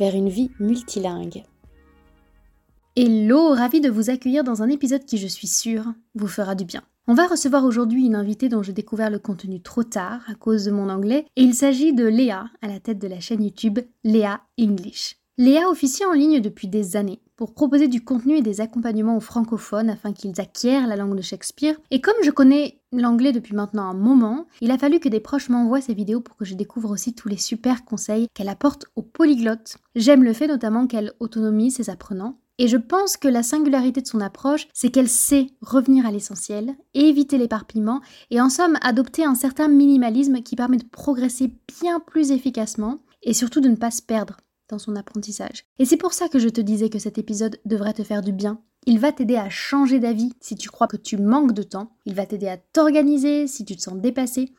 vers une vie multilingue. Hello, ravi de vous accueillir dans un épisode qui, je suis sûre, vous fera du bien. On va recevoir aujourd'hui une invitée dont j'ai découvert le contenu trop tard à cause de mon anglais, et il s'agit de Léa, à la tête de la chaîne YouTube Léa English. Léa officie en ligne depuis des années pour proposer du contenu et des accompagnements aux francophones afin qu'ils acquièrent la langue de Shakespeare. Et comme je connais l'anglais depuis maintenant un moment, il a fallu que des proches m'envoient ces vidéos pour que je découvre aussi tous les super conseils qu'elle apporte aux polyglottes. J'aime le fait notamment qu'elle autonomise ses apprenants. Et je pense que la singularité de son approche, c'est qu'elle sait revenir à l'essentiel, éviter l'éparpillement et en somme adopter un certain minimalisme qui permet de progresser bien plus efficacement et surtout de ne pas se perdre dans son apprentissage. Et c'est pour ça que je te disais que cet épisode devrait te faire du bien. Il va t'aider à changer d'avis si tu crois que tu manques de temps, il va t'aider à t'organiser si tu te sens dépassé,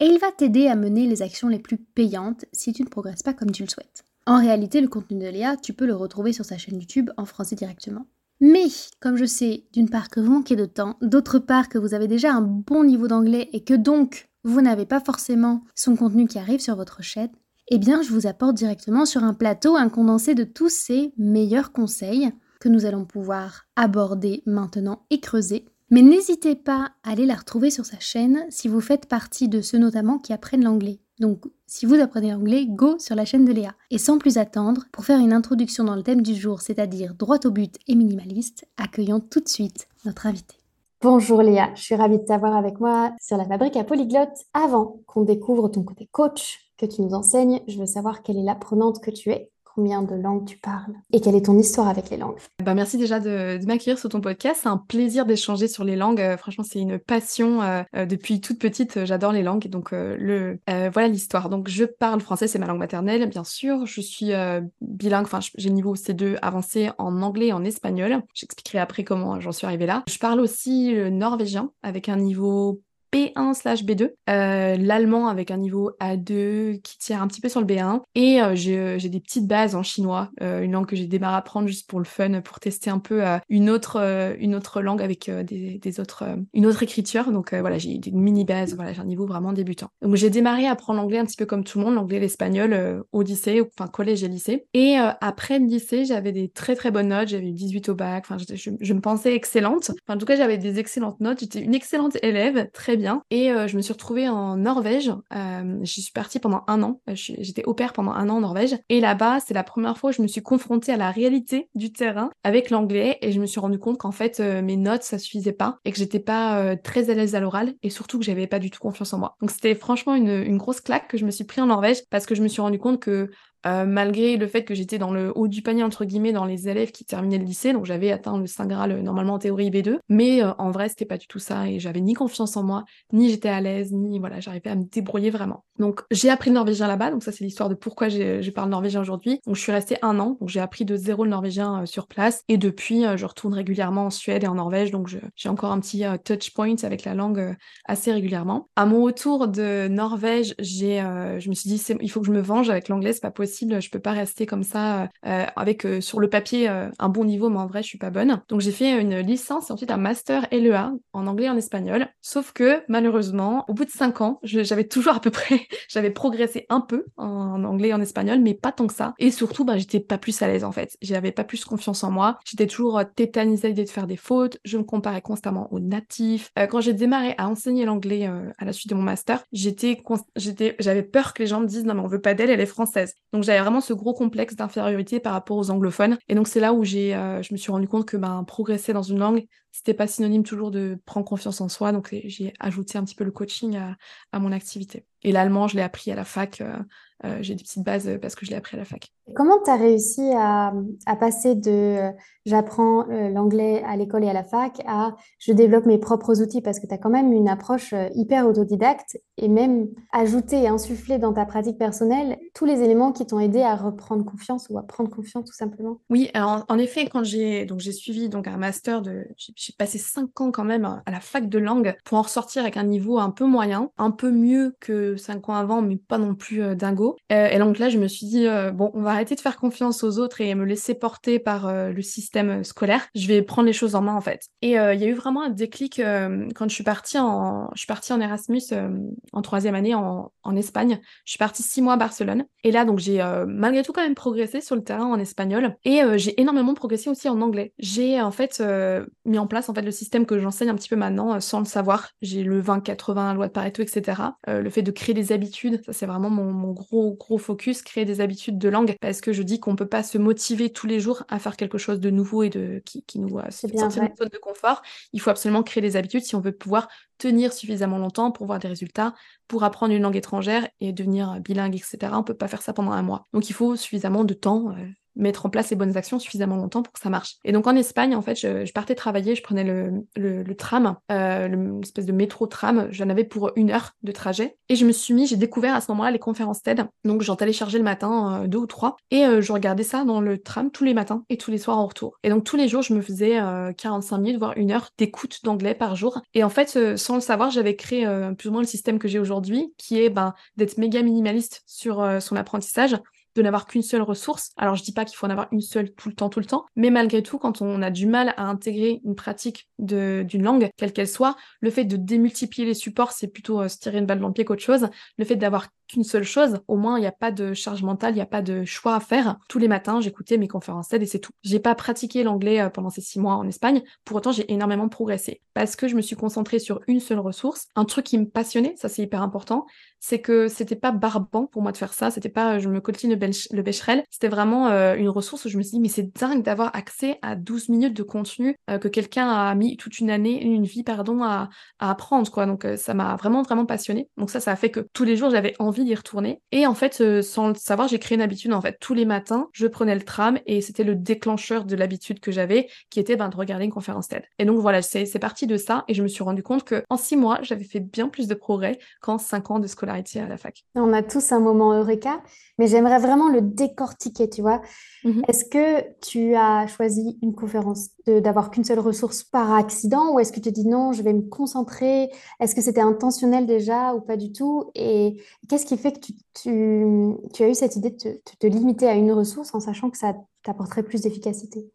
et il va t'aider à mener les actions les plus payantes si tu ne progresses pas comme tu le souhaites. En réalité, le contenu de Léa, tu peux le retrouver sur sa chaîne YouTube en français directement. Mais, comme je sais, d'une part que vous manquez de temps, d'autre part que vous avez déjà un bon niveau d'anglais et que donc vous n'avez pas forcément son contenu qui arrive sur votre chaîne, eh bien je vous apporte directement sur un plateau un condensé de tous ces meilleurs conseils nous allons pouvoir aborder maintenant et creuser. Mais n'hésitez pas à aller la retrouver sur sa chaîne si vous faites partie de ceux notamment qui apprennent l'anglais. Donc si vous apprenez l'anglais, go sur la chaîne de Léa. Et sans plus attendre, pour faire une introduction dans le thème du jour, c'est-à-dire droit au but et minimaliste, accueillons tout de suite notre invité. Bonjour Léa, je suis ravie de t'avoir avec moi sur la fabrique à polyglotte. Avant qu'on découvre ton côté coach, que tu nous enseignes. Je veux savoir quelle est l'apprenante que tu es, combien de langues tu parles et quelle est ton histoire avec les langues. Bah merci déjà de, m'accueillir sur ton podcast. C'est un plaisir d'échanger sur les langues. Euh, franchement, c'est une passion. Euh, euh, depuis toute petite, j'adore les langues. Donc, le, voilà l'histoire. Donc, je parle français, c'est ma langue maternelle, bien sûr. Je suis bilingue, enfin, j'ai niveau C2 avancé en anglais et en espagnol. J'expliquerai après comment j'en suis arrivée là. Je parle aussi le norvégien avec un niveau B1 slash B2, euh, l'allemand avec un niveau A2 qui tire un petit peu sur le B1, et euh, euh, j'ai des petites bases en chinois, une langue que j'ai démarré à apprendre juste pour le fun, pour tester un peu une, autre, une autre langue avec des, autres, une autre écriture. Donc voilà, j'ai des mini bases, voilà, j'ai un niveau vraiment débutant. Donc j'ai démarré à apprendre l'anglais un petit peu comme tout le monde, l'anglais l'espagnol au lycée, enfin collège et lycée. Et après le lycée, j'avais des très très bonnes notes, j'avais eu 18 au bac, enfin je, je, me pensais excellente. Enfin, en tout cas, j'avais des excellentes notes, j'étais une excellente élève, très bien et euh, je me suis retrouvée en Norvège. Euh, j'y suis partie pendant un an. Euh, j'étais au pair pendant un an en Norvège. Et là-bas, c'est la première fois où je me suis confrontée à la réalité du terrain avec l'anglais. Et je me suis rendu compte qu'en fait, mes notes, ça suffisait pas. Et que j'étais pas très à l'aise à l'oral. Et surtout que j'avais pas du tout confiance en moi. Donc c'était franchement une, grosse claque que je me suis pris en Norvège parce que je me suis rendu compte que euh, malgré le fait que j'étais dans le haut du panier, entre guillemets, dans les élèves qui terminaient le lycée, donc j'avais atteint le Saint Graal euh, normalement en théorie B2, mais euh, en vrai, c'était pas du tout ça, et j'avais ni confiance en moi, ni j'étais à l'aise, ni voilà, j'arrivais à me débrouiller vraiment. Donc j'ai appris le norvégien là-bas, donc ça c'est l'histoire de pourquoi je parle norvégien aujourd'hui. Donc je suis restée un an, donc j'ai appris de zéro le norvégien sur place, et depuis je retourne régulièrement en Suède et en Norvège, donc j'ai encore un petit touch point avec la langue assez régulièrement. À mon retour de Norvège, je me suis dit, il faut que je me venge avec l'anglais, c'est pas possible, je peux pas rester comme ça euh, avec euh, sur le papier euh, un bon niveau, mais en vrai je suis pas bonne. Donc j'ai fait une licence et ensuite un master LEA en anglais et en espagnol. Sauf que malheureusement, au bout de cinq ans, j'avais toujours à peu près, j'avais progressé un peu en anglais et en espagnol, mais pas tant que ça. Et surtout, bah, j'étais pas plus à l'aise en fait. J'avais pas plus confiance en moi. J'étais toujours tétanisée d'être de faire des fautes. Je me comparais constamment aux natifs. quand j'ai démarré à enseigner l'anglais à la suite de mon master, j'étais, j'avais peur que les gens me disent non mais on veut pas d'elle, elle est française. Donc j'avais vraiment ce gros complexe d'infériorité par rapport aux anglophones. Et donc c'est là où j'ai, euh, je me suis rendu compte que ben, progresser dans une langue, c'était pas synonyme toujours de prendre confiance en soi. Donc j'ai ajouté un petit peu le coaching à, mon activité. Et l'allemand, je l'ai appris à la fac. Euh, j'ai des petites bases parce que je l'ai appris à la fac. Comment tu as réussi à, passer de j'apprends l'anglais à l'école et à la fac à je développe mes propres outils? Parce que tu as quand même une approche hyper autodidacte et même ajouter et insuffler dans ta pratique personnelle tous les éléments qui t'ont aidé à reprendre confiance ou à prendre confiance tout simplement. Oui, alors en effet, quand j'ai donc j'ai suivi donc un master de j'ai passé cinq ans quand même à la fac de langue pour en ressortir avec un niveau un peu moyen, un peu mieux que cinq ans avant, mais pas non plus euh, dingo. Euh, et donc là, je me suis dit euh, bon, on va arrêter de faire confiance aux autres et me laisser porter par le système scolaire. Je vais prendre les choses en main en fait. Et il y a eu vraiment un déclic quand je suis partie en je suis partie en Erasmus en troisième année en, en Espagne. Je suis partie six mois à Barcelone. Et là, donc j'ai malgré tout quand même progressé sur le terrain en espagnol et j'ai énormément progressé aussi en anglais. J'ai en fait mis en place en fait le système que j'enseigne un petit peu maintenant sans le savoir. J'ai le 20-80, la loi de Pareto, etc. le fait de créer des habitudes, ça c'est vraiment mon, mon, gros gros focus, créer des habitudes de langue parce que je dis qu'on peut pas se motiver tous les jours à faire quelque chose de nouveau et de qui, qui nous sortir de zone de confort. Il faut absolument créer des habitudes si on veut pouvoir tenir suffisamment longtemps pour voir des résultats, pour apprendre une langue étrangère et devenir bilingue, etc. On peut pas faire ça pendant un mois. Donc il faut suffisamment de temps, mettre en place les bonnes actions suffisamment longtemps pour que ça marche. Et donc en Espagne, en fait, je, partais travailler, je prenais le, le, tram, euh, l'espèce de métro-tram, j'en avais pour une heure de trajet. Et je me suis mis, j'ai découvert à ce moment-là les conférences TED, donc j'en téléchargeais le matin, euh, deux ou trois, et euh, je regardais ça dans le tram tous les matins et tous les soirs en retour. Et donc tous les jours, je me faisais 45 minutes, voire une heure d'écoute d'anglais par jour. Et en fait, sans le savoir, j'avais créé plus ou moins le système que j'ai aujourd'hui, qui est ben, d'être méga minimaliste sur son apprentissage de n'avoir qu'une seule ressource. Alors je dis pas qu'il faut en avoir une seule tout le temps, tout le temps, mais malgré tout, quand on a du mal à intégrer une pratique d'une langue, quelle qu'elle soit, le fait de démultiplier les supports, c'est plutôt euh, se tirer une balle dans le pied qu'autre chose. Le fait d'avoir qu'une seule chose, au moins il n'y a pas de charge mentale, il n'y a pas de choix à faire. Tous les matins, j'écoutais mes conférences TED et c'est tout. J'ai pas pratiqué l'anglais euh, pendant ces six mois en Espagne, pour autant j'ai énormément progressé parce que je me suis concentrée sur une seule ressource, un truc qui me passionnait, ça c'est hyper important, c'est que c'était pas barbant pour moi de faire ça, c'était pas je me coltine le, le Becherel, c'était vraiment euh, une ressource où je me suis dit mais c'est dingue d'avoir accès à 12 minutes de contenu euh, que quelqu'un a mis toute une année, une vie pardon à, apprendre quoi. Donc ça m'a vraiment vraiment passionné. Donc ça ça a fait que tous les jours j'avais envie d'y retourner. Et en fait, euh, sans le savoir, j'ai créé une habitude. En fait, tous les matins, je prenais le tram et c'était le déclencheur de l'habitude que j'avais, qui était ben, de regarder une conférence TED. Et donc voilà, c'est parti de ça. Et je me suis rendu compte que en six mois, j'avais fait bien plus de progrès qu'en cinq ans de scolarité à la fac. On a tous un moment eureka, mais j'aimerais vraiment le décortiquer, tu vois. Mmh est-ce que tu as choisi une conférence d'avoir qu'une seule ressource par accident ou est-ce que tu te dis non, je vais me concentrer? Est-ce que c'était intentionnel déjà ou pas du tout? Et qu'est-ce qui fait que tu, tu, as eu cette idée de te, limiter à une ressource en sachant que ça t'apporterait plus d'efficacité?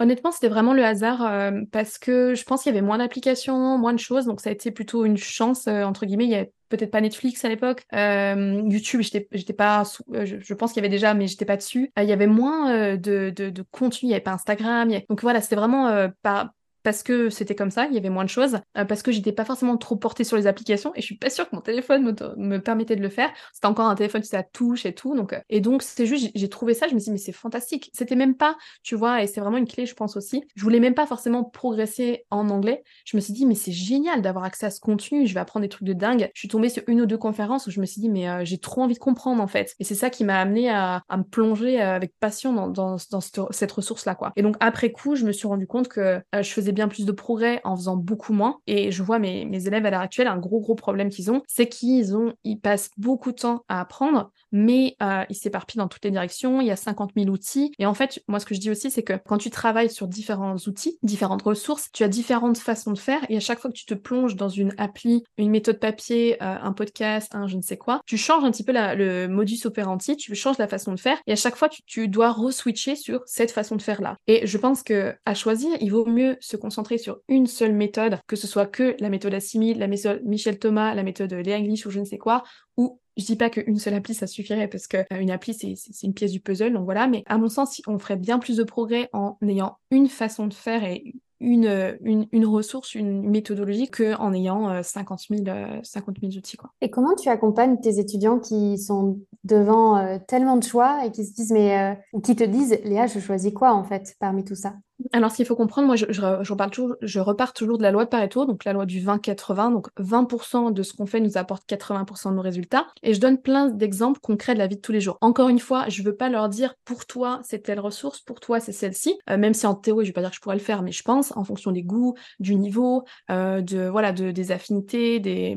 Honnêtement, c'était vraiment le hasard euh, parce que je pense qu'il y avait moins d'applications, moins de choses, donc ça a été plutôt une chance euh, entre guillemets. Il y avait peut-être pas Netflix à l'époque, euh, YouTube, j'étais, pas, je, pense qu'il y avait déjà, mais j'étais pas dessus. il y avait moins de, de, contenu, il y avait pas Instagram, donc voilà, c'était vraiment pas parce que c'était comme ça, il y avait moins de choses, euh, parce que j'étais pas forcément trop portée sur les applications et je suis pas sûre que mon téléphone me, permettait de le faire. C'était encore un téléphone qui ça touche et tout, donc euh, et donc c'est juste j'ai trouvé ça, je me suis dit mais c'est fantastique. C'était même pas, tu vois, et c'est vraiment une clé je pense aussi. Je voulais même pas forcément progresser en anglais. Je me suis dit mais c'est génial d'avoir accès à ce contenu, je vais apprendre des trucs de dingue. Je suis tombée sur une ou deux conférences où je me suis dit mais euh, j'ai trop envie de comprendre en fait. Et c'est ça qui m'a amené à, me plonger avec passion dans, cette ressource là quoi. Et donc après coup, je me suis rendu compte que je faisais bien plus de progrès en faisant beaucoup moins. Et je vois mes, mes élèves à l'heure actuelle, un gros gros problème qu'ils ont, c'est qu'ils ont, ils passent beaucoup de temps à apprendre, mais euh, ils s'éparpillent dans toutes les directions. Il y a 50 000 outils. Et en fait, moi, ce que je dis aussi, c'est que quand tu travailles sur différents outils, différentes ressources, tu as différentes façons de faire. Et à chaque fois que tu te plonges dans une appli, une méthode papier, euh, un podcast, un je ne sais quoi, tu changes un petit peu le modus operandi, tu changes la façon de faire. Et à chaque fois, tu, tu dois re-switcher sur cette façon de faire là. Et je pense que à choisir, il vaut mieux se concentrer sur une seule méthode, que ce soit que la méthode Assimil, la méthode Michel Thomas, la méthode Léa English ou je ne sais quoi, ou je dis pas qu'une seule appli ça suffirait parce que euh, une appli c'est une pièce du puzzle donc voilà mais à mon sens on ferait bien plus de progrès en ayant une façon de faire et une, une, ressource, une méthodologie qu'en ayant 50 000, 50 000 outils. Et comment tu accompagnes tes étudiants qui sont devant tellement de choix et qui se disent, mais, qui te disent, Léa, je choisis quoi en fait parmi tout ça? Alors, ce qu'il faut comprendre, moi, je, repars toujours de la loi de Pareto, donc la loi du 20-80. Donc, 20% de ce qu'on fait nous apporte 80% de nos résultats. Et je donne plein d'exemples concrets de la vie de tous les jours. Encore une fois, je veux pas leur dire pour toi, c'est telle ressource, pour toi, c'est celle-ci. Euh, même si en théorie, je vais pas dire que je pourrais le faire, mais je pense, en fonction des goûts, du niveau, euh, de, voilà, de, des affinités, des,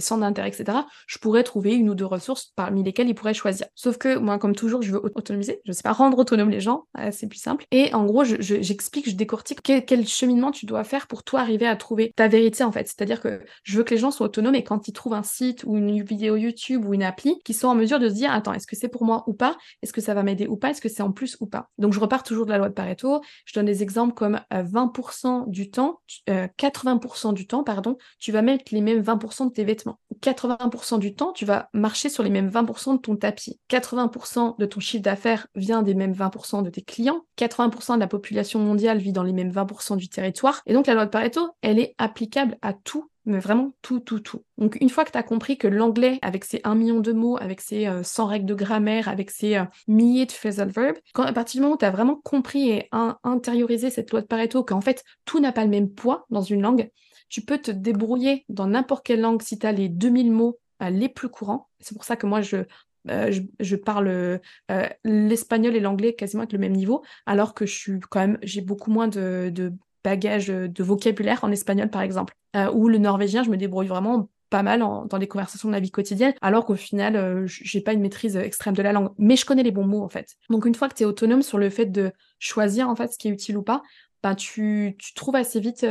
centres d'intérêt, etc., je pourrais trouver une ou deux ressources parmi lesquelles ils pourraient choisir. Sauf que moi, comme toujours, je veux autonomiser. Je sais pas rendre autonome les gens, euh, c'est plus simple. Et en gros, je j'explique, je, décortique quel, cheminement tu dois faire pour toi arriver à trouver ta vérité en fait. C'est-à-dire que je veux que les gens soient autonomes et quand ils trouvent un site ou une vidéo YouTube ou une appli, qu'ils soient en mesure de se dire attends, est-ce que c'est pour moi ou pas? Est-ce que ça va m'aider ou pas? Est-ce que c'est en plus ou pas? Donc je repars toujours de la loi de Pareto. Je donne des exemples comme 20% euh, du temps, 80% euh, du temps, pardon, tu vas mettre les mêmes 20% de tes vêtements. 80% du temps, tu vas marcher sur les mêmes 20% de ton tapis. 80% de ton chiffre d'affaires vient des mêmes 20% de tes clients. 80% de la population mondiale vit dans les mêmes 20% du territoire. Et donc la loi de Pareto, elle est applicable à tout mais vraiment tout, tout, tout. Donc une fois que tu as compris que l'anglais, avec ses 1 million de mots, avec ses 100 euh, règles de grammaire, avec ses euh, milliers de phrasal verbs, quand à partir du moment où tu as vraiment compris et intériorisé cette loi de Pareto, qu'en fait tout n'a pas le même poids dans une langue, tu peux te débrouiller dans n'importe quelle langue si tu as les 2000 mots euh, les plus courants. C'est pour ça que moi, je euh, je, parle euh, l'espagnol et l'anglais quasiment avec le même niveau, alors que je suis quand même, j'ai beaucoup moins de, de, bagages de vocabulaire en espagnol par exemple. Euh, ou le norvégien, je me débrouille vraiment pas mal dans les conversations de la vie quotidienne, alors qu'au final, j'ai pas une maîtrise extrême de la langue. Mais je connais les bons mots en fait. Donc une fois que tu es autonome sur le fait de choisir en fait ce qui est utile ou pas, ben, tu, tu trouves assez vite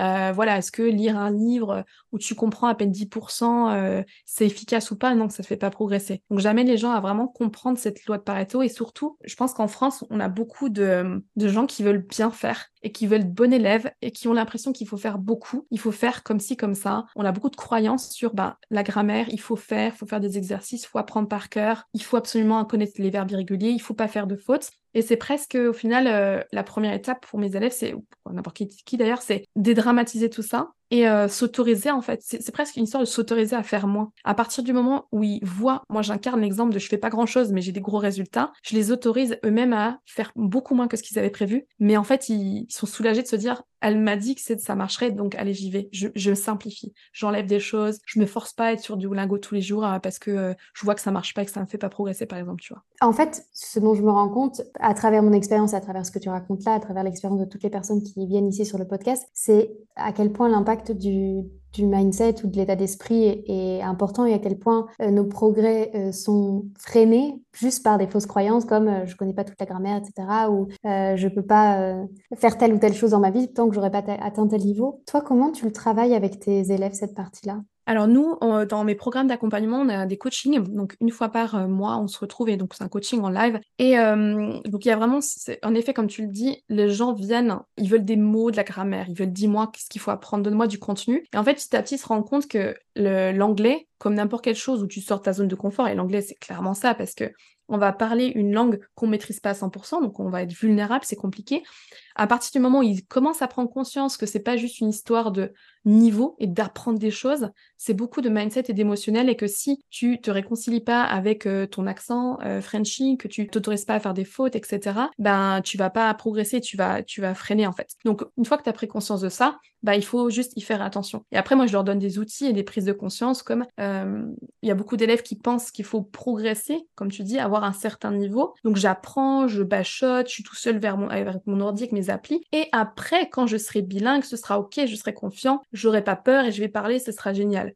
euh, voilà, est-ce que lire un livre où tu comprends à peine 10%, euh, c'est efficace ou pas Non, ça ne fait pas progresser. Donc j'amène les gens à vraiment comprendre cette loi de Pareto et surtout, je pense qu'en France, on a beaucoup de, de gens qui veulent bien faire et qui veulent être bon élève et qui ont l'impression qu'il faut faire beaucoup, il faut faire comme ci, comme ça. On a beaucoup de croyances sur bah, la grammaire, il faut faire, il faut faire des exercices, il faut apprendre par cœur, il faut absolument connaître les verbes irréguliers, il faut pas faire de fautes. Et c'est presque au final euh, la première étape pour mes élèves, c'est pour n'importe qui, qui d'ailleurs, c'est dédramatiser tout ça et euh, s'autoriser en fait. C'est presque une histoire de s'autoriser à faire moins. À partir du moment où ils voient, moi j'incarne l'exemple de je fais pas grand chose mais j'ai des gros résultats, je les autorise eux-mêmes à faire beaucoup moins que ce qu'ils avaient prévu. Mais en fait, ils, sont soulagés de se dire elle m'a dit que ça marcherait donc allez j'y vais. Je, simplifie, j'enlève des choses, je me force pas à être sur du lingot tous les jours euh, parce que euh, je vois que ça marche pas et que ça me fait pas progresser par exemple, tu vois. En fait, ce dont je me rends compte à travers mon expérience, à travers ce que tu racontes là, à travers l'expérience de toutes les personnes qui viennent ici sur le podcast, c'est à quel point l'impact du, du mindset ou de l'état d'esprit est, important et à quel point euh, nos progrès euh, sont freinés juste par des fausses croyances comme euh, je connais pas toute la grammaire, etc. ou je peux pas faire telle ou telle chose dans ma vie tant que j'aurais pas atteint tel niveau. Toi, comment tu le travailles avec tes élèves cette partie-là? Alors nous, dans mes programmes d'accompagnement, on a des coachings. Donc une fois par euh, mois, on se retrouve et donc c'est un coaching en live. Et euh, donc il y a vraiment, en effet, comme tu le dis, les gens viennent, ils veulent des mots, de la grammaire, ils veulent dis-moi qu'est-ce qu'il faut apprendre, donne-moi du contenu. Et en fait, petit à petit, ils se rendent compte que l'anglais, comme n'importe quelle chose où tu sors de ta zone de confort, et l'anglais c'est clairement ça parce que on va parler une langue qu'on maîtrise pas à 100%, donc on va être vulnérable, c'est compliqué. À partir du moment où ils commencent à prendre conscience que c'est pas juste une histoire de niveau et d'apprendre des choses, c'est beaucoup de mindset et d'émotionnel et que si tu te réconcilies pas avec euh, ton accent euh, Frenchy, que tu t'autorises pas à faire des fautes, etc., ben tu vas pas progresser, tu vas tu vas freiner en fait. Donc une fois que tu as pris conscience de ça, bah, il faut juste y faire attention. Et après, moi, je leur donne des outils et des prises de conscience, comme euh, il y a beaucoup d'élèves qui pensent qu'il faut progresser, comme tu dis, avoir un certain niveau. Donc, j'apprends, je bachote, je suis tout seul vers mon, avec mon ordi, avec mes applis. Et après, quand je serai bilingue, ce sera OK, je serai confiant, j'aurai pas peur et je vais parler, ce sera génial.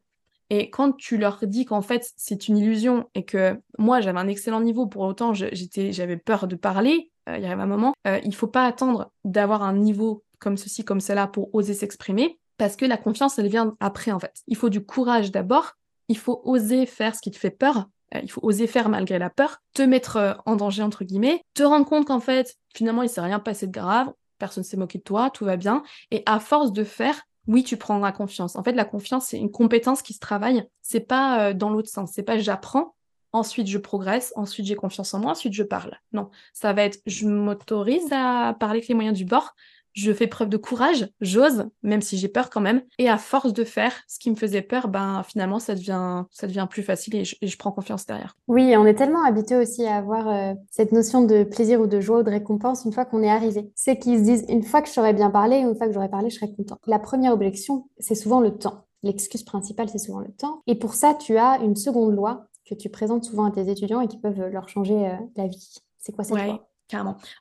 Et quand tu leur dis qu'en fait c'est une illusion et que moi j'avais un excellent niveau, pour autant j'étais, j'avais peur de parler, euh, il y arrive un moment, euh, il faut pas attendre d'avoir un niveau comme ceci, comme cela pour oser s'exprimer, parce que la confiance, elle vient après, en fait. Il faut du courage d'abord, il faut oser faire ce qui te fait peur, euh, il faut oser faire malgré la peur, te mettre en danger, entre guillemets, te rendre compte qu'en fait, finalement, il s'est rien passé de grave, personne s'est moqué de toi, tout va bien, et à force de faire, oui, tu prendras confiance. En fait, la confiance, c'est une compétence qui se travaille, c'est pas euh, dans l'autre sens, c'est pas j'apprends, ensuite je progresse, ensuite j'ai confiance en moi, ensuite je parle. Non, ça va être je m'autorise à parler avec les moyens du bord, je fais preuve de courage, j'ose, même si j'ai peur quand même. Et à force de faire ce qui me faisait peur, ben finalement ça devient, ça devient plus facile et je, prends confiance derrière. Oui, on est tellement habitué aussi à avoir euh, cette notion de plaisir ou de joie ou de récompense une fois qu'on est arrivé. C'est qu'ils se disent une fois que je saurais bien parlé, une fois que j'aurais parlé, je serais content. La première objection, c'est souvent le temps. L'excuse principale, c'est souvent le temps. Et pour ça, tu as une seconde loi que tu présentes souvent à tes étudiants et qui peuvent leur changer euh, la vie. C'est quoi cette loi?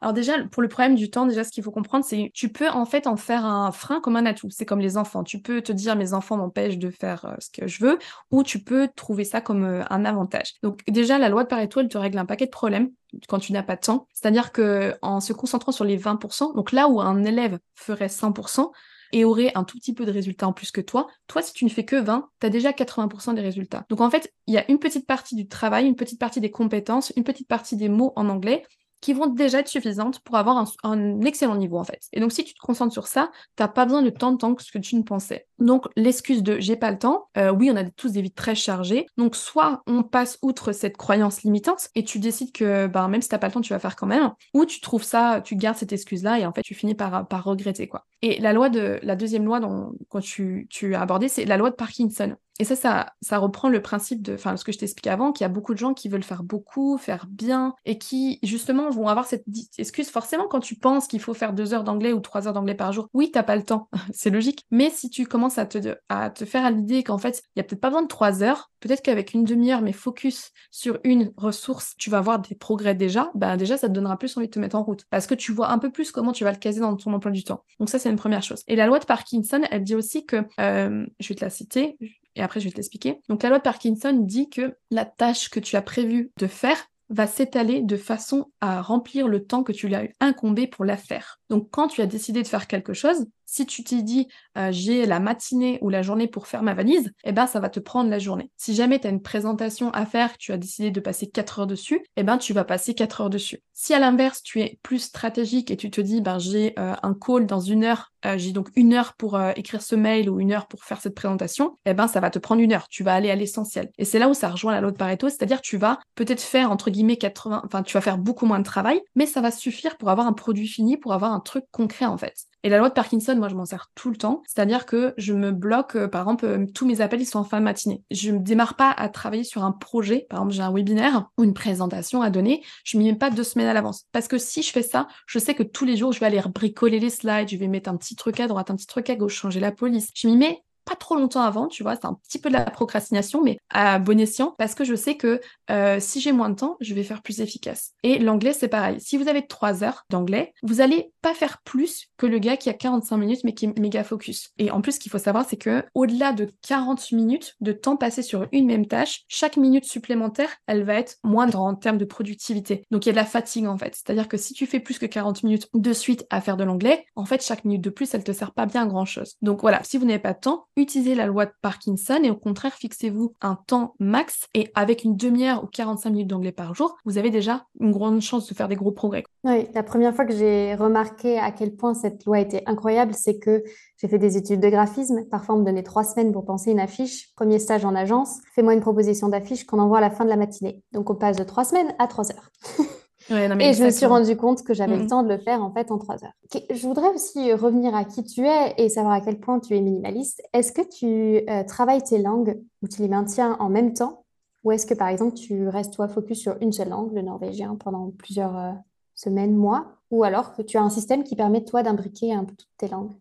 Alors déjà, pour le problème du temps, déjà, ce qu'il faut comprendre, c'est tu peux en fait en faire un frein comme un atout. C'est comme les enfants. Tu peux te dire mes enfants m'empêchent de faire euh, ce que je veux, ou tu peux trouver ça comme euh, un avantage. Donc déjà, la loi de Pareto, elle te règle un paquet de problèmes quand tu n'as pas de temps. C'est-à-dire que en se concentrant sur les 20%, donc là où un élève ferait 100%, et aurait un tout petit peu de résultats en plus que toi, toi, si tu ne fais que 20, tu as déjà 80% des résultats. Donc en fait, il y a une petite partie du travail, une petite partie des compétences, une petite partie des mots en anglais qui vont déjà être suffisantes pour avoir un, excellent niveau en fait. Et donc si tu te concentres sur ça, t'as pas besoin de tant de temps que ce que tu ne pensais. Donc l'excuse de j'ai pas le temps, euh, oui on a tous des vies très chargées, donc soit on passe outre cette croyance limitante et tu décides que ben, même si t'as pas le temps tu vas faire quand même, ou tu trouves ça, tu gardes cette excuse là et en fait tu finis par, par regretter quoi. Et la loi de la deuxième loi dont quand tu, tu as abordé, c'est la loi de Parkinson. Et ça, ça, reprend le principe de, ce que je t'expliquais avant, qu'il y a beaucoup de gens qui veulent faire beaucoup, faire bien, et qui, justement, vont avoir cette excuse. Forcément, quand tu penses qu'il faut faire deux heures d'anglais ou trois heures d'anglais par jour, oui, t'as pas le temps, c'est logique. Mais si tu commences à te, faire à l'idée qu'en fait, il y a peut-être pas besoin de trois heures, peut-être qu'avec une demi-heure, mais focus sur une ressource, tu vas avoir des progrès déjà, ben déjà, ça te donnera plus envie de te mettre en route. Parce que tu vois un peu plus comment tu vas le caser dans ton emploi du temps. Donc ça, c'est une première chose. Et la loi de Parkinson, elle dit aussi que, euh, je vais te la citer, et après je vais te l'expliquer. Donc la loi de Parkinson dit que la tâche que tu as prévu de faire va s'étaler de façon à remplir le temps que tu lui as incombé pour la faire. Donc quand tu as décidé de faire quelque chose, si tu t'es dit euh, j'ai la matinée ou la journée pour faire ma valise, eh ben ça va te prendre la journée. Si jamais tu as une présentation à faire, tu as décidé de passer 4 heures dessus, eh ben tu vas passer 4 heures dessus. Si à l'inverse tu es plus stratégique et tu te dis ben j'ai euh, un call dans une heure, euh, j'ai donc une heure pour écrire ce mail ou une heure pour faire cette présentation, eh ben ça va te prendre une heure. Tu vas aller à l'essentiel. Et c'est là où ça rejoint la loi de Pareto, c'est-à-dire tu vas peut-être faire entre guillemets 80, enfin tu vas faire beaucoup moins de travail, mais ça va suffire pour avoir un produit fini, pour avoir un truc concret en fait. Et la loi de Parkinson, moi, je m'en sers tout le temps. C'est-à-dire que je me bloque, euh, par exemple, euh, tous mes appels, ils sont en fin de matinée. Je ne démarre pas à travailler sur un projet. Par exemple, j'ai un webinaire ou une présentation à donner. Je m'y mets pas deux semaines à l'avance. Parce que si je fais ça, je sais que tous les jours, je vais aller bricoler les slides, je vais mettre un petit truc à droite, un petit truc à gauche, changer la police. Je m'y mets pas trop longtemps avant, tu vois, c'est un petit peu de la procrastination, mais à bon escient, parce que je sais que euh, si j'ai moins de temps, je vais faire plus efficace. Et l'anglais, c'est pareil. Si vous avez trois heures d'anglais, vous allez pas faire plus que le gars qui a 45 minutes, mais qui est méga focus. Et en plus, ce qu'il faut savoir, c'est que au-delà de 40 minutes de temps passé sur une même tâche, chaque minute supplémentaire, elle va être moindre en termes de productivité. Donc il y a de la fatigue en fait. C'est-à-dire que si tu fais plus que 40 minutes de suite à faire de l'anglais, en fait, chaque minute de plus, elle te sert pas bien à grand chose. Donc voilà, si vous n'avez pas de temps, utilisez la loi de Parkinson et au contraire, fixez-vous un temps max et avec une demi-heure ou 45 minutes d'anglais par jour, vous avez déjà une grande chance de faire des gros progrès. Oui, la première fois que j'ai remarqué à quel point cette loi était incroyable, c'est que j'ai fait des études de graphisme. Parfois, on me donnait trois semaines pour penser une affiche. Premier stage en agence, fais-moi une proposition d'affiche qu'on envoie à la fin de la matinée. Donc, on passe de trois semaines à trois heures. et je me suis rendu compte que j'avais le mm. temps de le faire en fait en trois heures. Je voudrais aussi revenir à qui tu es et savoir à quel point tu es minimaliste. Est-ce que tu euh, travailles tes langues ou tu les maintiens en même temps? Ou est-ce que par exemple tu restes toi focus sur une seule langue, le norvégien, pendant plusieurs euh, semaines, mois? Ou alors que tu as un système qui permet toi d'imbriquer un peu toutes tes langues?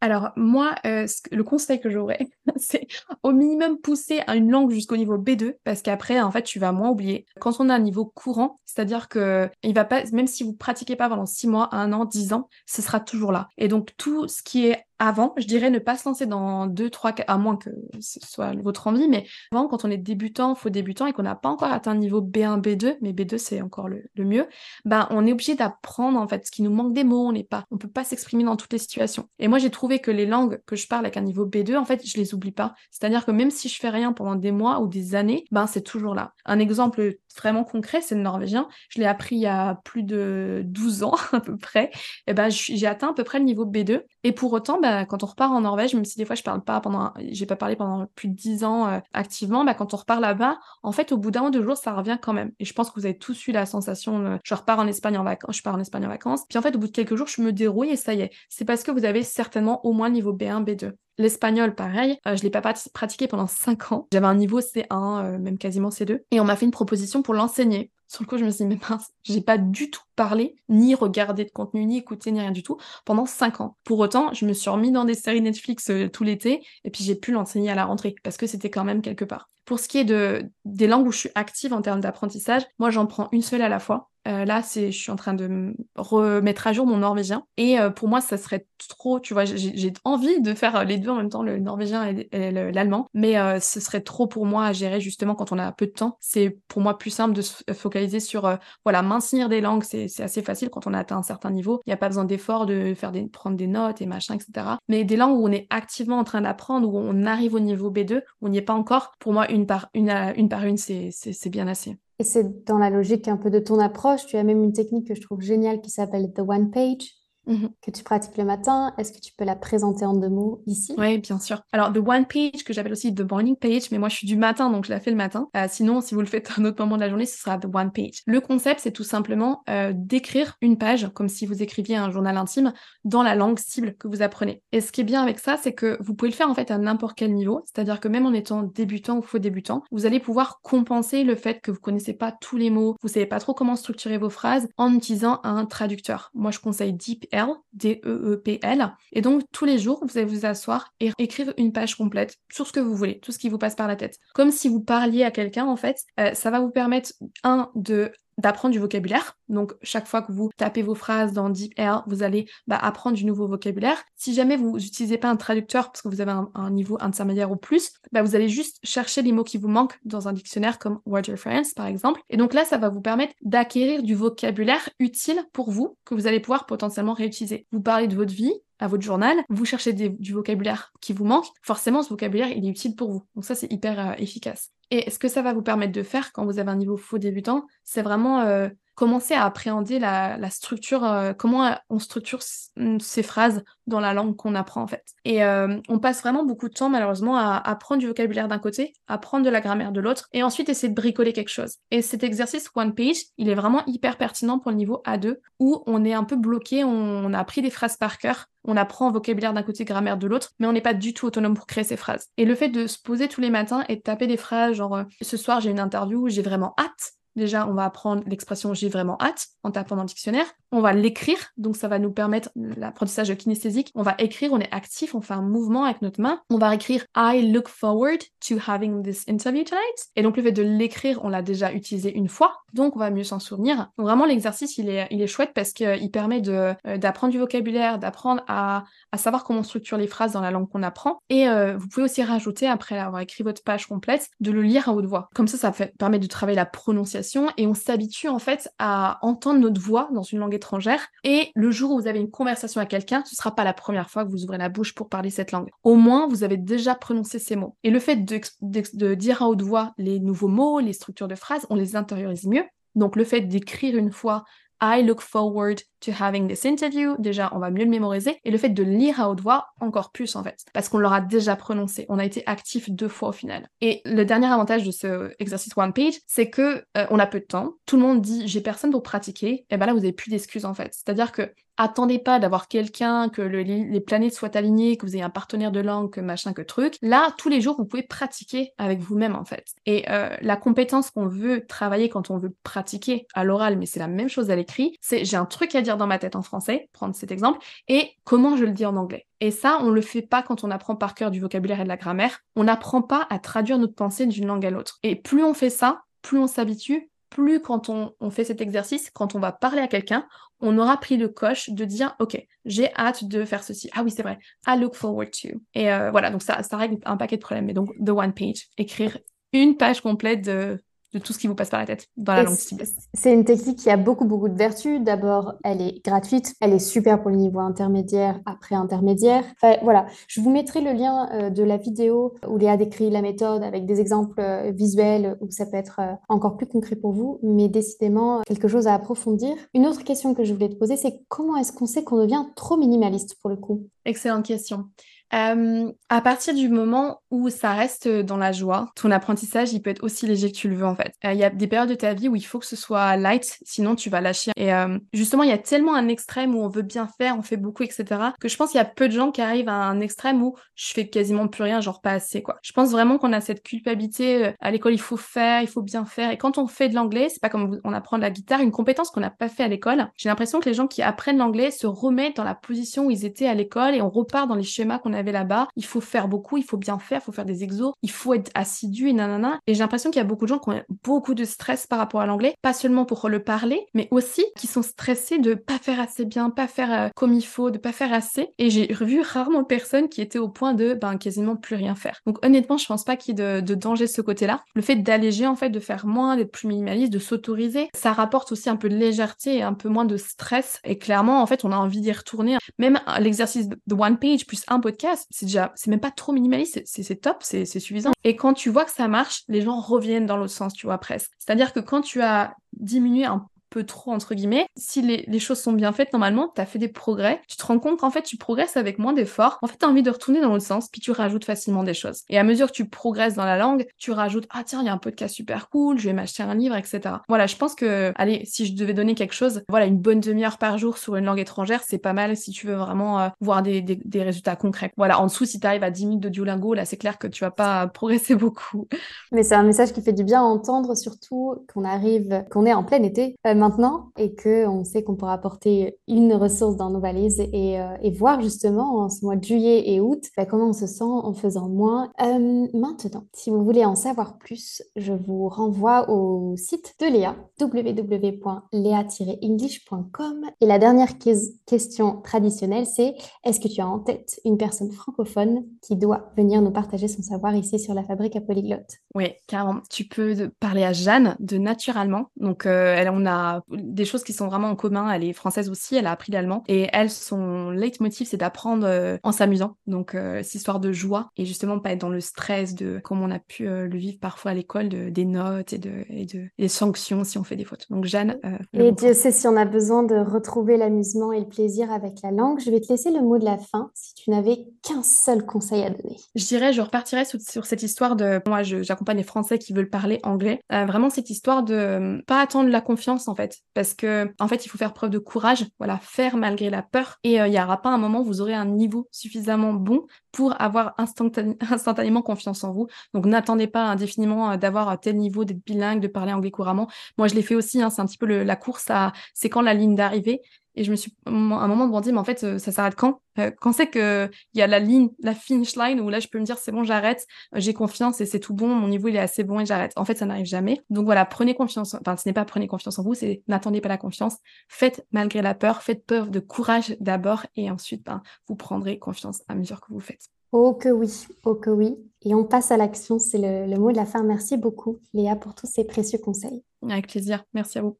Alors moi, euh, le conseil que j'aurais, c'est au minimum pousser à une langue jusqu'au niveau B2, parce qu'après, en fait, tu vas moins oublier. Quand on a un niveau courant, c'est-à-dire que il va pas, même si vous pratiquez pas pendant six mois, un an, dix ans, ce sera toujours là. Et donc tout ce qui est avant, je dirais ne pas se lancer dans deux, trois, à moins que ce soit votre envie, mais avant, quand on est débutant, faux débutant et qu'on n'a pas encore atteint le niveau B1, B2, mais B2 c'est encore le, mieux, ben on est obligé d'apprendre en fait ce qui nous manque des mots, on n'est pas, on peut pas s'exprimer dans toutes les situations. Et moi j'ai trouvé que les langues que je parle avec un niveau B2, en fait, je les oublie pas. C'est-à-dire que même si je fais rien pendant des mois ou des années, ben c'est toujours là. Un exemple vraiment concret, c'est le norvégien. Je l'ai appris il y a plus de 12 ans à peu près. Et ben j'ai atteint à peu près le niveau B2. Et pour autant, ben, bah, quand on repart en Norvège, même si des fois je parle pas pendant, j'ai pas parlé pendant plus de dix ans euh, activement, bah, quand on repart là-bas, en fait, au bout d'un ou deux jours, ça revient quand même. Et je pense que vous avez tous eu la sensation, je repars en Espagne en vacances, je pars en Espagne en vacances, puis en fait, au bout de quelques jours, je me dérouille et ça y est. C'est parce que vous avez certainement au moins le niveau B1, B2. L'espagnol, pareil, euh, je l'ai pas pratiqué pendant 5 ans. J'avais un niveau C1, euh, même quasiment C2. Et on m'a fait une proposition pour l'enseigner. Sur le coup, je me suis dit, mais mince, j'ai pas du tout parlé, ni regardé de contenu, ni écouté, ni rien du tout, pendant 5 ans. Pour autant, je me suis remis dans des séries Netflix euh, tout l'été, et puis j'ai pu l'enseigner à la rentrée, parce que c'était quand même quelque part. Pour ce qui est de, des langues où je suis active en termes d'apprentissage, moi j'en prends une seule à la fois. Euh, là, c'est, je suis en train de remettre à jour mon norvégien. Et euh, pour moi, ça serait trop, tu vois, j'ai envie de faire les deux en même temps, le norvégien et, l'allemand. Mais euh, ce serait trop pour moi à gérer justement quand on a peu de temps. C'est pour moi plus simple de se focaliser sur, voilà, maintenir des langues. C'est assez facile quand on a atteint un certain niveau. Il n'y a pas besoin d'effort de faire des, prendre des notes et machin, etc. Mais des langues où on est activement en train d'apprendre, où on arrive au niveau B2, où on n'y est pas encore, pour moi, par une, une, par une c'est bien assez. Et c'est dans la logique un peu de ton approche. Tu as même une technique que je trouve géniale qui s'appelle The One Page, Mhm. que tu pratiques le matin. Est-ce que tu peux la présenter en deux mots ici? Oui, bien sûr. Alors, The One Page, que j'appelle aussi The Morning Page, mais moi je suis du matin, donc je la fais le matin. Euh, sinon, si vous le faites à un autre moment de la journée, ce sera The One Page. Le concept, c'est tout simplement euh, d'écrire une page, comme si vous écriviez un journal intime, dans la langue cible que vous apprenez. Et ce qui est bien avec ça, c'est que vous pouvez le faire en fait à n'importe quel niveau, c'est-à-dire que même en étant débutant ou faux débutant, vous allez pouvoir compenser le fait que vous connaissez pas tous les mots, vous savez pas trop comment structurer vos phrases en utilisant un traducteur. Moi, je conseille DeepL, E E-E-P-L. Et donc, tous les jours, vous allez vous asseoir et écrire une page complète sur ce que vous voulez, tout ce qui vous passe par la tête. Comme si vous parliez à quelqu'un, en fait, euh, ça va vous permettre, un, de d'apprendre du vocabulaire. Donc, chaque fois que vous tapez vos phrases dans DeepL, vous allez bah, apprendre du nouveau vocabulaire. Si jamais vous n'utilisez pas un traducteur parce que vous avez un, niveau intermédiaire ou plus, bah, vous allez juste chercher les mots qui vous manquent dans un dictionnaire comme Word Friends, par exemple. Et donc là, ça va vous permettre d'acquérir du vocabulaire utile pour vous que vous allez pouvoir potentiellement réutiliser. Vous parlez de votre vie, à votre journal, vous cherchez du vocabulaire qui vous manque, forcément ce vocabulaire il est utile pour vous. Donc ça c'est hyper euh, efficace. Et ce que ça va vous permettre de faire quand vous avez un niveau faux débutant, c'est vraiment euh, commencer à appréhender la, structure, euh, comment on structure ces phrases dans la langue qu'on apprend en fait. Et euh, on passe vraiment beaucoup de temps malheureusement à apprendre du vocabulaire d'un côté, apprendre de la grammaire de l'autre, et ensuite essayer de bricoler quelque chose. Et cet exercice One Page, il est vraiment hyper pertinent pour le niveau A2, où on est un peu bloqué, on, a appris des phrases par cœur, on apprend vocabulaire d'un côté, grammaire de l'autre, mais on n'est pas du tout autonome pour créer ces phrases. Et le fait de se poser tous les matins et de taper des phrases genre euh, ce soir j'ai une interview, j'ai vraiment hâte Déjà, on va apprendre l'expression j'ai vraiment hâte en tapant dans le dictionnaire. On va l'écrire, donc ça va nous permettre l'apprentissage kinesthésique. On va écrire, on est actif, on fait un mouvement avec notre main. On va écrire I look forward to having this interview tonight. Et donc le fait de l'écrire, on l'a déjà utilisé une fois, donc on va mieux s'en souvenir. Vraiment l'exercice, il est, il est chouette parce qu'il permet euh, d'apprendre du vocabulaire, d'apprendre à, à, savoir comment on structure les phrases dans la langue qu'on apprend. Et euh, vous pouvez aussi rajouter, après avoir écrit votre page complète, de le lire à haute voix. Comme ça, ça permet de travailler la prononciation et on s'habitue en fait à entendre notre voix dans une langue étrangère. Et le jour où vous avez une conversation avec quelqu'un, ce sera pas la première fois que vous ouvrez la bouche pour parler cette langue. Au moins, vous avez déjà prononcé ces mots. Et le fait de, de dire à haute voix les nouveaux mots, les structures de phrases, on les intériorise mieux. Donc le fait d'écrire une fois I look forward to having this interview. Déjà, on va mieux le mémoriser. Et le fait de lire à haute voix, encore plus en fait. Parce qu'on l'aura déjà prononcé. On a été actif deux fois au final. Et le dernier avantage de ce exercice one page, c'est que euh, on a peu de temps. Tout le monde dit j'ai personne pour pratiquer. Et ben là, vous avez plus d'excuses en fait. C'est-à-dire que attendez pas d'avoir quelqu'un, que les planètes soient alignées, que vous ayez un partenaire de langue, que machin, que truc. Là, tous les jours, vous pouvez pratiquer avec vous-même en fait. Et euh, la compétence qu'on veut travailler quand on veut pratiquer à l'oral, mais c'est la même chose à l'écrit, c'est j'ai un truc à dire dans ma tête en français, prendre cet exemple, et comment je le dis en anglais. Et ça, on le fait pas quand on apprend par cœur du vocabulaire et de la grammaire. On n'apprend pas à traduire notre pensée d'une langue à l'autre. Et plus on fait ça, plus on s'habitue, plus quand on, fait cet exercice, quand on va parler à quelqu'un, on aura pris le coche de dire ok j'ai hâte de faire ceci ah oui c'est vrai I look forward to et euh, voilà donc ça ça règle un paquet de problèmes mais donc the one page écrire une page complète de de tout ce qui vous passe par la tête dans la langue cible. C'est une technique qui a beaucoup, beaucoup de vertus. D'abord, elle est gratuite, elle est super pour le niveau intermédiaire, après intermédiaire. Enfin, voilà, je vous mettrai le lien euh, de la vidéo où Léa décrit la méthode avec des exemples euh, visuels où ça peut être euh, encore plus concret pour vous, mais décidément quelque chose à approfondir. Une autre question que je voulais te poser, c'est comment est-ce qu'on sait qu'on devient trop minimaliste pour le coup? Excellente question. Euh, à partir du moment où ça reste dans la joie, ton apprentissage, il peut être aussi léger que tu le veux en fait. Euh, il y a des périodes de ta vie où il faut que ce soit light, sinon tu vas lâcher. Et euh, justement, il y a tellement un extrême où on veut bien faire, on fait beaucoup, etc. que je pense qu'il y a peu de gens qui arrivent à un extrême où je fais quasiment plus rien, genre pas assez quoi. Je pense vraiment qu'on a cette culpabilité à l'école, il faut faire, il faut bien faire. Et quand on fait de l'anglais, c'est pas comme on apprend de la guitare, une compétence qu'on n'a pas fait à l'école. J'ai l'impression que les gens qui apprennent l'anglais se remettent dans la position où ils étaient à l'école et on repart dans les schémas qu'on a là-bas. Il faut faire beaucoup, il faut bien faire, il faut faire des exos, il faut être assidu et nanana. Et j'ai l'impression qu'il y a beaucoup de gens qui ont beaucoup de stress par rapport à l'anglais, pas seulement pour le parler, mais aussi qui sont stressés de pas faire assez bien, pas faire euh, comme il faut, de pas faire assez. Et j'ai revu rarement de personnes qui étaient au point de ben quasiment plus rien faire. Donc honnêtement, je pense pas qu'il y ait de, danger de ce côté-là. Le fait d'alléger en fait, de faire moins, d'être plus minimaliste, de s'autoriser, ça rapporte aussi un peu de légèreté et un peu moins de stress. Et clairement, en fait, on a envie d'y retourner. Même l'exercice de one page plus un podcast, c'est déjà, c'est même pas trop minimaliste, c'est top, c'est suffisant. Et quand tu vois que ça marche, les gens reviennent dans l'autre sens, tu vois, presque. C'est-à-dire que quand tu as diminué un peu trop, entre guillemets. Si les, choses sont bien faites, normalement, tu as fait des progrès. Tu te rends compte qu'en fait, tu progresses avec moins d'efforts. En fait, tu as envie de retourner dans l'autre sens, puis tu rajoutes facilement des choses. Et à mesure que tu progresses dans la langue, tu rajoutes Ah, tiens, il y a un podcast super cool, je vais m'acheter un livre, etc. Voilà, je pense que, allez, si je devais donner quelque chose, voilà, une bonne demi-heure par jour sur une langue étrangère, c'est pas mal si tu veux vraiment euh, voir des, des, résultats concrets. Voilà, en dessous, si tu arrives à 10 minutes de Duolingo, là, c'est clair que tu vas pas progresser beaucoup. Mais c'est un message qui fait du bien à entendre, surtout qu'on arrive, qu'on est en plein été. Euh, maintenant et qu'on sait qu'on pourra apporter une ressource dans nos valises et, euh, voir justement en ce mois de juillet et août bah, comment on se sent en faisant moins. Euh, maintenant, si vous voulez en savoir plus, je vous renvoie au site de Léa, www.lea-english.com. Et la dernière question traditionnelle, c'est est-ce que tu as en tête une personne francophone qui doit venir nous partager son savoir ici sur la fabrique à polyglotte? Oui, carrément. Tu peux parler à Jeanne de Naturellement. Donc, euh, elle, on a des choses qui sont vraiment en commun. Elle est française aussi, elle a appris l'allemand. Et elle, son leitmotiv, c'est d'apprendre euh, en s'amusant. Donc, euh, cette histoire de joie et justement pas être dans le stress de comme on a pu le vivre parfois à l'école, de, des notes et de, et de des sanctions si on fait des fautes. Donc, Jeanne. et Dieu sait si on a besoin de retrouver l'amusement et le plaisir avec la langue. Je vais te laisser le mot de la fin si tu n'avais qu'un seul conseil à donner. Je dirais, je repartirais sur, sur cette histoire de. Moi, j'accompagne les Français qui veulent parler anglais. vraiment, cette histoire de pas attendre la confiance en fait parce que en fait il faut faire preuve de courage, voilà, faire malgré la peur et euh, il n'y aura pas un moment où vous aurez un niveau suffisamment bon pour avoir instantanément confiance en vous. Donc n'attendez pas indéfiniment euh, d'avoir tel niveau, d'être bilingue, de parler anglais couramment. Moi je l'ai fait aussi, hein, c'est un petit peu la course à c'est quand la ligne d'arrivée? Et je me suis à un moment de me dire, mais en fait, euh, ça s'arrête quand? Euh, Quand c'est qu'il y a la ligne, la finish line, où là, je peux me dire, c'est bon, j'arrête, euh, j'ai confiance et c'est tout bon, mon niveau, il est assez bon et j'arrête. En fait, ça n'arrive jamais. Donc voilà, prenez confiance. Enfin, ce n'est pas prenez confiance en vous, c'est n'attendez pas la confiance. Faites malgré la peur, faites preuve de courage d'abord et ensuite, ben, vous prendrez confiance à mesure que vous faites. Oh que oui, oh que oui. Et on passe à l'action, c'est le, le mot de la fin. Merci beaucoup, Léa, pour tous ces précieux conseils. Avec plaisir. Merci à vous.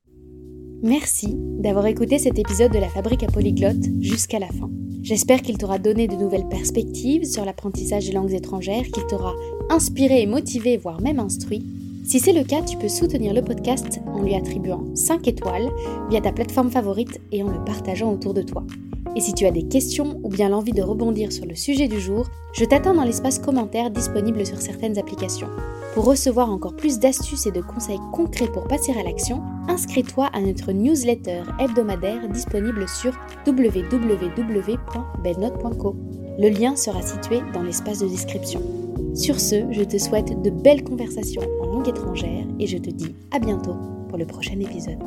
Merci d'avoir écouté cet épisode de la Fabrique à Polyglotte jusqu'à la fin. J'espère qu'il t'aura donné de nouvelles perspectives sur l'apprentissage des langues étrangères, qu'il t'aura inspiré et motivé, voire même instruit. Si c'est le cas, tu peux soutenir le podcast en lui attribuant 5 étoiles via ta plateforme favorite et en le partageant autour de toi. Et si tu as des questions ou bien l'envie de rebondir sur le sujet du jour, je t'attends dans l'espace commentaire disponible sur certaines applications. Pour recevoir encore plus d'astuces et de conseils concrets pour passer à l'action, inscris-toi à notre newsletter hebdomadaire disponible sur www.belnote.co. Le lien sera situé dans l'espace de description. Sur ce, je te souhaite de belles conversations en langue étrangère et je te dis à bientôt pour le prochain épisode.